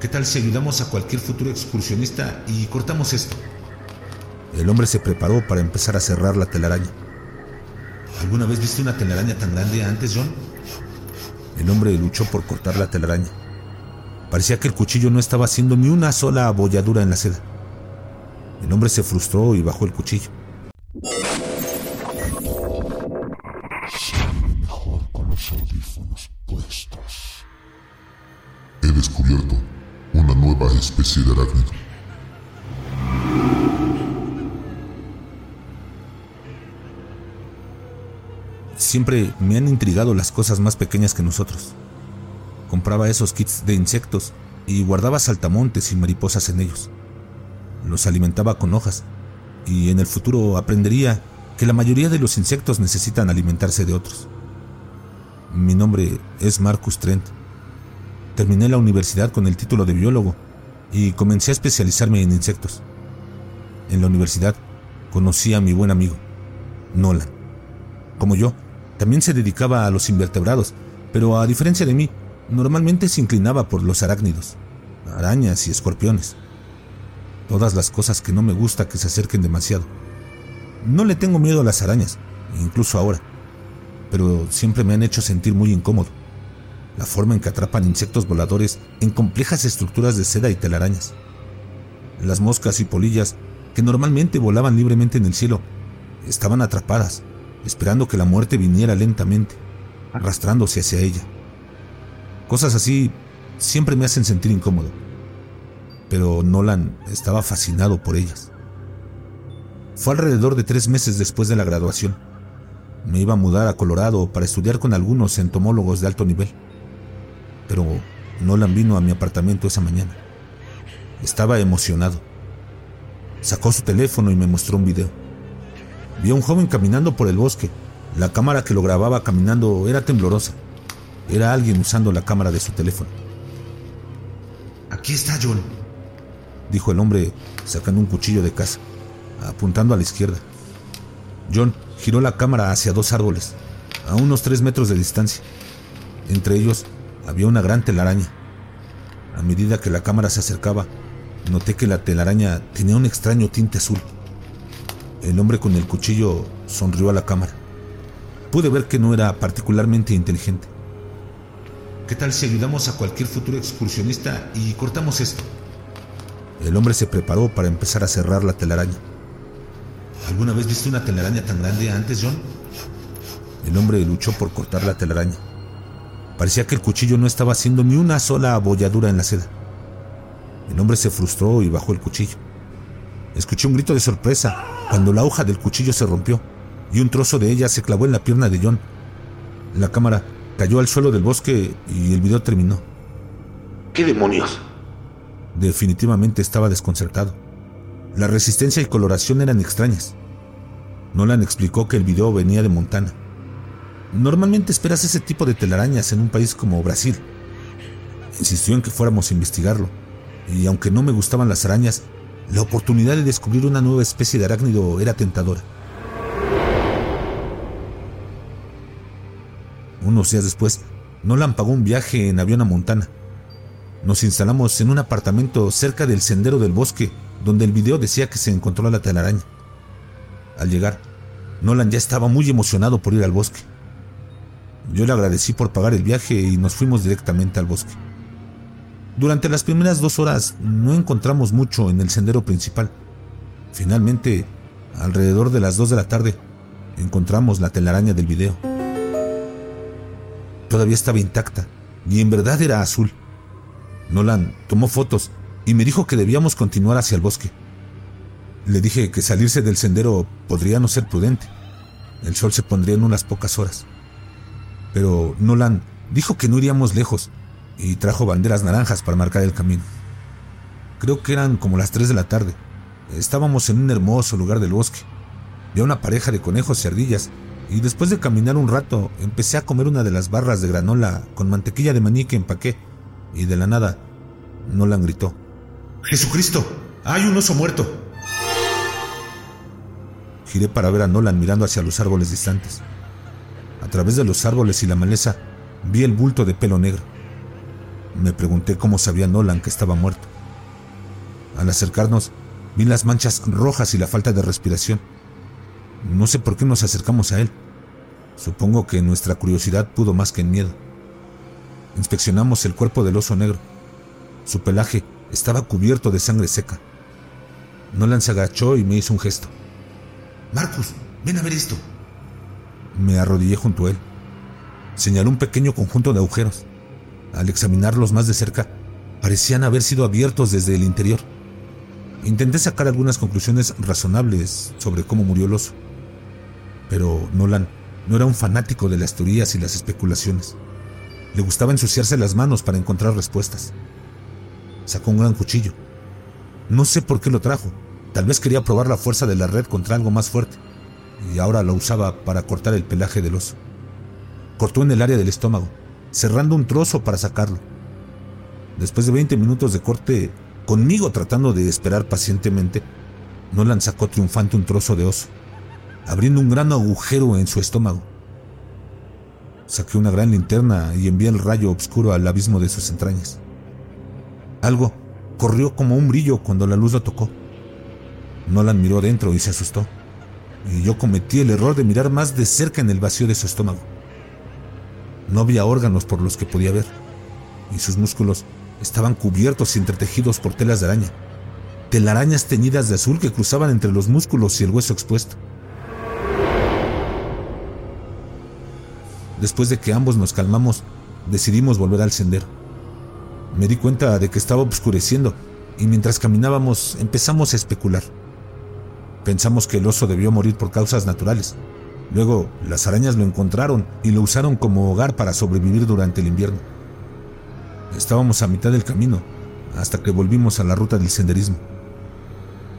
¿Qué tal si ayudamos a cualquier futuro excursionista y cortamos esto? El hombre se preparó para empezar a cerrar la telaraña. ¿Alguna vez viste una telaraña tan grande antes, John? El hombre luchó por cortar la telaraña. Parecía que el cuchillo no estaba haciendo ni una sola abolladura en la seda. El hombre se frustró y bajó el cuchillo. mejor con los audífonos puestos. He descubierto especie de arácnido. Siempre me han intrigado las cosas más pequeñas que nosotros. Compraba esos kits de insectos y guardaba saltamontes y mariposas en ellos. Los alimentaba con hojas y en el futuro aprendería que la mayoría de los insectos necesitan alimentarse de otros. Mi nombre es Marcus Trent. Terminé la universidad con el título de biólogo y comencé a especializarme en insectos. En la universidad conocí a mi buen amigo, Nolan. Como yo, también se dedicaba a los invertebrados, pero a diferencia de mí, normalmente se inclinaba por los arácnidos, arañas y escorpiones. Todas las cosas que no me gusta que se acerquen demasiado. No le tengo miedo a las arañas, incluso ahora, pero siempre me han hecho sentir muy incómodo. La forma en que atrapan insectos voladores en complejas estructuras de seda y telarañas. Las moscas y polillas, que normalmente volaban libremente en el cielo, estaban atrapadas, esperando que la muerte viniera lentamente, arrastrándose hacia ella. Cosas así siempre me hacen sentir incómodo, pero Nolan estaba fascinado por ellas. Fue alrededor de tres meses después de la graduación. Me iba a mudar a Colorado para estudiar con algunos entomólogos de alto nivel. Pero Nolan vino a mi apartamento esa mañana. Estaba emocionado. Sacó su teléfono y me mostró un video. Vi a un joven caminando por el bosque. La cámara que lo grababa caminando era temblorosa. Era alguien usando la cámara de su teléfono. Aquí está John, dijo el hombre sacando un cuchillo de casa, apuntando a la izquierda. John giró la cámara hacia dos árboles, a unos tres metros de distancia. Entre ellos había una gran telaraña. A medida que la cámara se acercaba, noté que la telaraña tenía un extraño tinte azul. El hombre con el cuchillo sonrió a la cámara. Pude ver que no era particularmente inteligente. ¿Qué tal si ayudamos a cualquier futuro excursionista y cortamos esto? El hombre se preparó para empezar a cerrar la telaraña. ¿Alguna vez viste una telaraña tan grande antes, John? El hombre luchó por cortar la telaraña. Parecía que el cuchillo no estaba haciendo ni una sola abolladura en la seda. El hombre se frustró y bajó el cuchillo. Escuché un grito de sorpresa cuando la hoja del cuchillo se rompió y un trozo de ella se clavó en la pierna de John. La cámara cayó al suelo del bosque y el video terminó. ¿Qué demonios? Definitivamente estaba desconcertado. La resistencia y coloración eran extrañas. Nolan explicó que el video venía de Montana. Normalmente esperas ese tipo de telarañas en un país como Brasil. Insistió en que fuéramos a investigarlo, y aunque no me gustaban las arañas, la oportunidad de descubrir una nueva especie de arácnido era tentadora. Unos días después, Nolan pagó un viaje en avión a Montana. Nos instalamos en un apartamento cerca del sendero del bosque donde el video decía que se encontró la telaraña. Al llegar, Nolan ya estaba muy emocionado por ir al bosque. Yo le agradecí por pagar el viaje y nos fuimos directamente al bosque. Durante las primeras dos horas no encontramos mucho en el sendero principal. Finalmente, alrededor de las dos de la tarde, encontramos la telaraña del video. Todavía estaba intacta y en verdad era azul. Nolan tomó fotos y me dijo que debíamos continuar hacia el bosque. Le dije que salirse del sendero podría no ser prudente. El sol se pondría en unas pocas horas. Pero Nolan dijo que no iríamos lejos y trajo banderas naranjas para marcar el camino. Creo que eran como las 3 de la tarde. Estábamos en un hermoso lugar del bosque. Vi a una pareja de conejos y ardillas y después de caminar un rato empecé a comer una de las barras de granola con mantequilla de maní que empaqué y de la nada Nolan gritó. Jesucristo, hay un oso muerto. Giré para ver a Nolan mirando hacia los árboles distantes. A través de los árboles y la maleza vi el bulto de pelo negro. Me pregunté cómo sabía Nolan que estaba muerto. Al acercarnos, vi las manchas rojas y la falta de respiración. No sé por qué nos acercamos a él. Supongo que nuestra curiosidad pudo más que el miedo. Inspeccionamos el cuerpo del oso negro. Su pelaje estaba cubierto de sangre seca. Nolan se agachó y me hizo un gesto. Marcus, ven a ver esto. Me arrodillé junto a él. Señaló un pequeño conjunto de agujeros. Al examinarlos más de cerca, parecían haber sido abiertos desde el interior. Intenté sacar algunas conclusiones razonables sobre cómo murió el oso. Pero Nolan no era un fanático de las teorías y las especulaciones. Le gustaba ensuciarse las manos para encontrar respuestas. Sacó un gran cuchillo. No sé por qué lo trajo. Tal vez quería probar la fuerza de la red contra algo más fuerte. Y ahora lo usaba para cortar el pelaje del oso. Cortó en el área del estómago, cerrando un trozo para sacarlo. Después de 20 minutos de corte, conmigo tratando de esperar pacientemente, Nolan sacó triunfante un trozo de oso, abriendo un gran agujero en su estómago. Saqué una gran linterna y envié el rayo oscuro al abismo de sus entrañas. Algo corrió como un brillo cuando la luz lo tocó. Nolan miró dentro y se asustó. Y yo cometí el error de mirar más de cerca en el vacío de su estómago. No había órganos por los que podía ver, y sus músculos estaban cubiertos y entretejidos por telas de araña, telarañas teñidas de azul que cruzaban entre los músculos y el hueso expuesto. Después de que ambos nos calmamos, decidimos volver al sendero. Me di cuenta de que estaba oscureciendo y mientras caminábamos empezamos a especular. Pensamos que el oso debió morir por causas naturales. Luego, las arañas lo encontraron y lo usaron como hogar para sobrevivir durante el invierno. Estábamos a mitad del camino, hasta que volvimos a la ruta del senderismo.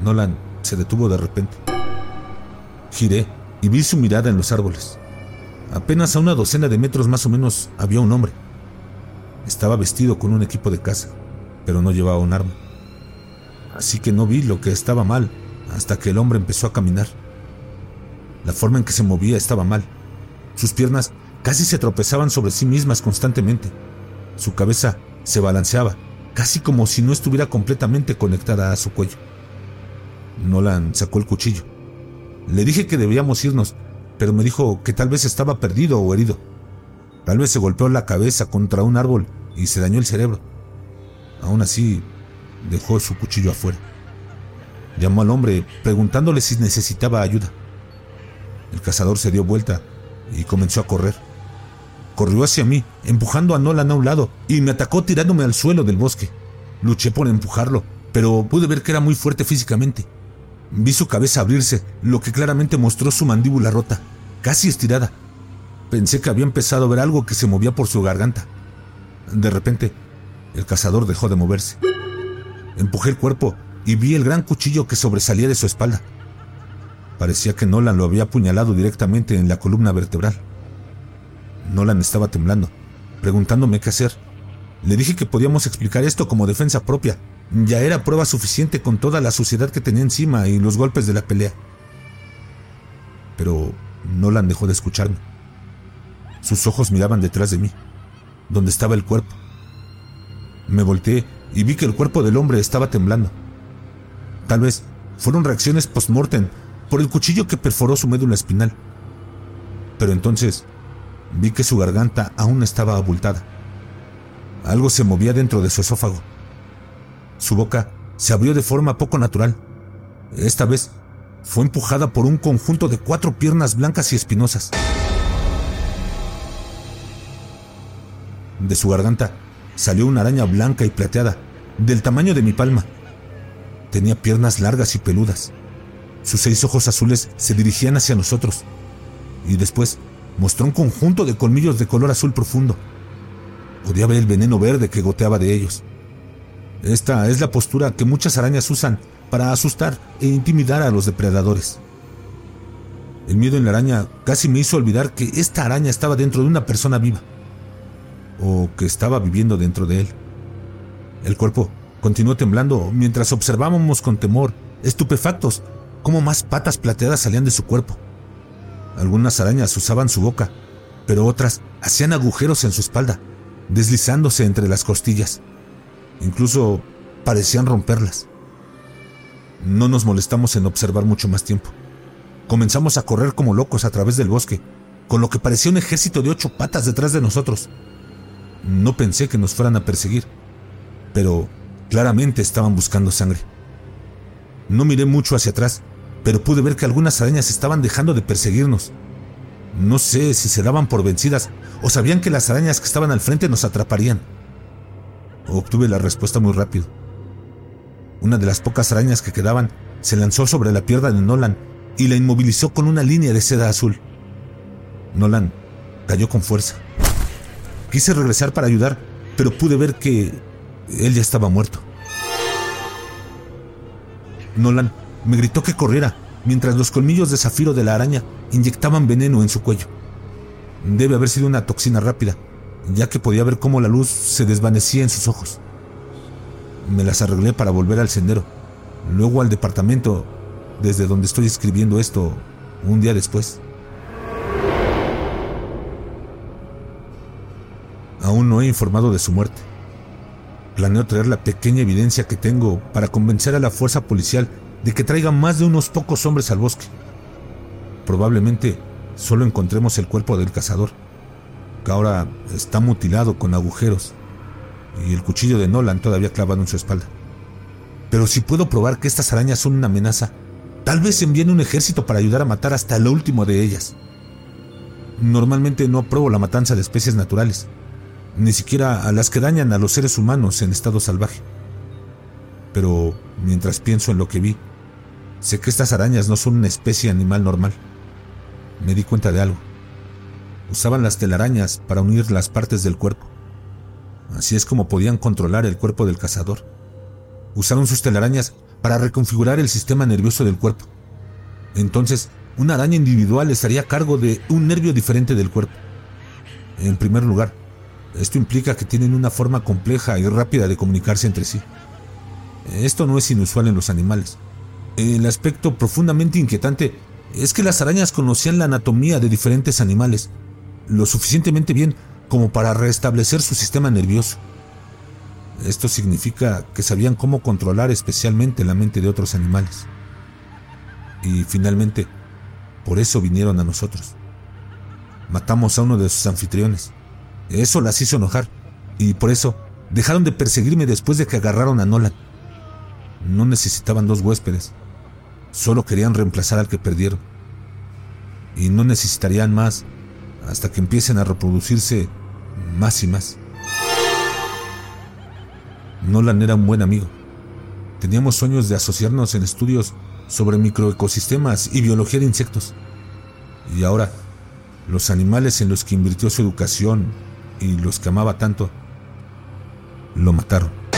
Nolan se detuvo de repente. Giré y vi su mirada en los árboles. Apenas a una docena de metros más o menos había un hombre. Estaba vestido con un equipo de caza, pero no llevaba un arma. Así que no vi lo que estaba mal hasta que el hombre empezó a caminar. La forma en que se movía estaba mal. Sus piernas casi se tropezaban sobre sí mismas constantemente. Su cabeza se balanceaba, casi como si no estuviera completamente conectada a su cuello. Nolan sacó el cuchillo. Le dije que debíamos irnos, pero me dijo que tal vez estaba perdido o herido. Tal vez se golpeó la cabeza contra un árbol y se dañó el cerebro. Aún así, dejó su cuchillo afuera. Llamó al hombre preguntándole si necesitaba ayuda. El cazador se dio vuelta y comenzó a correr. Corrió hacia mí, empujando a Nolan a un lado, y me atacó tirándome al suelo del bosque. Luché por empujarlo, pero pude ver que era muy fuerte físicamente. Vi su cabeza abrirse, lo que claramente mostró su mandíbula rota, casi estirada. Pensé que había empezado a ver algo que se movía por su garganta. De repente, el cazador dejó de moverse. Empujé el cuerpo y vi el gran cuchillo que sobresalía de su espalda. Parecía que Nolan lo había apuñalado directamente en la columna vertebral. Nolan estaba temblando, preguntándome qué hacer. Le dije que podíamos explicar esto como defensa propia, ya era prueba suficiente con toda la suciedad que tenía encima y los golpes de la pelea. Pero Nolan dejó de escucharme. Sus ojos miraban detrás de mí, donde estaba el cuerpo. Me volteé y vi que el cuerpo del hombre estaba temblando. Tal vez fueron reacciones post-mortem por el cuchillo que perforó su médula espinal. Pero entonces vi que su garganta aún estaba abultada. Algo se movía dentro de su esófago. Su boca se abrió de forma poco natural. Esta vez fue empujada por un conjunto de cuatro piernas blancas y espinosas. De su garganta salió una araña blanca y plateada, del tamaño de mi palma. Tenía piernas largas y peludas. Sus seis ojos azules se dirigían hacia nosotros. Y después mostró un conjunto de colmillos de color azul profundo. Podía ver el veneno verde que goteaba de ellos. Esta es la postura que muchas arañas usan para asustar e intimidar a los depredadores. El miedo en la araña casi me hizo olvidar que esta araña estaba dentro de una persona viva, o que estaba viviendo dentro de él. El cuerpo continuó temblando mientras observábamos con temor, estupefactos, cómo más patas plateadas salían de su cuerpo. Algunas arañas usaban su boca, pero otras hacían agujeros en su espalda, deslizándose entre las costillas. Incluso parecían romperlas. No nos molestamos en observar mucho más tiempo. Comenzamos a correr como locos a través del bosque, con lo que parecía un ejército de ocho patas detrás de nosotros. No pensé que nos fueran a perseguir, pero claramente estaban buscando sangre. No miré mucho hacia atrás, pero pude ver que algunas arañas estaban dejando de perseguirnos. No sé si se daban por vencidas o sabían que las arañas que estaban al frente nos atraparían. Obtuve la respuesta muy rápido. Una de las pocas arañas que quedaban se lanzó sobre la pierna de Nolan y la inmovilizó con una línea de seda azul. Nolan cayó con fuerza. Quise regresar para ayudar, pero pude ver que él ya estaba muerto. Nolan me gritó que corriera, mientras los colmillos de zafiro de la araña inyectaban veneno en su cuello. Debe haber sido una toxina rápida, ya que podía ver cómo la luz se desvanecía en sus ojos. Me las arreglé para volver al sendero, luego al departamento, desde donde estoy escribiendo esto un día después. Aún no he informado de su muerte. Planeo traer la pequeña evidencia que tengo para convencer a la fuerza policial de que traiga más de unos pocos hombres al bosque. Probablemente solo encontremos el cuerpo del cazador, que ahora está mutilado con agujeros, y el cuchillo de Nolan todavía clavado en su espalda. Pero si puedo probar que estas arañas son una amenaza, tal vez envíen un ejército para ayudar a matar hasta el último de ellas. Normalmente no apruebo la matanza de especies naturales, ni siquiera a las que dañan a los seres humanos en estado salvaje. Pero mientras pienso en lo que vi, sé que estas arañas no son una especie animal normal. Me di cuenta de algo. Usaban las telarañas para unir las partes del cuerpo. Así es como podían controlar el cuerpo del cazador. Usaron sus telarañas para reconfigurar el sistema nervioso del cuerpo. Entonces, una araña individual estaría a cargo de un nervio diferente del cuerpo. En primer lugar, esto implica que tienen una forma compleja y rápida de comunicarse entre sí. Esto no es inusual en los animales. El aspecto profundamente inquietante es que las arañas conocían la anatomía de diferentes animales, lo suficientemente bien como para restablecer su sistema nervioso. Esto significa que sabían cómo controlar especialmente la mente de otros animales. Y finalmente, por eso vinieron a nosotros. Matamos a uno de sus anfitriones. Eso las hizo enojar, y por eso dejaron de perseguirme después de que agarraron a Nolan. No necesitaban dos huéspedes, solo querían reemplazar al que perdieron. Y no necesitarían más hasta que empiecen a reproducirse más y más. Nolan era un buen amigo. Teníamos sueños de asociarnos en estudios sobre microecosistemas y biología de insectos. Y ahora, los animales en los que invirtió su educación y los que amaba tanto, lo mataron.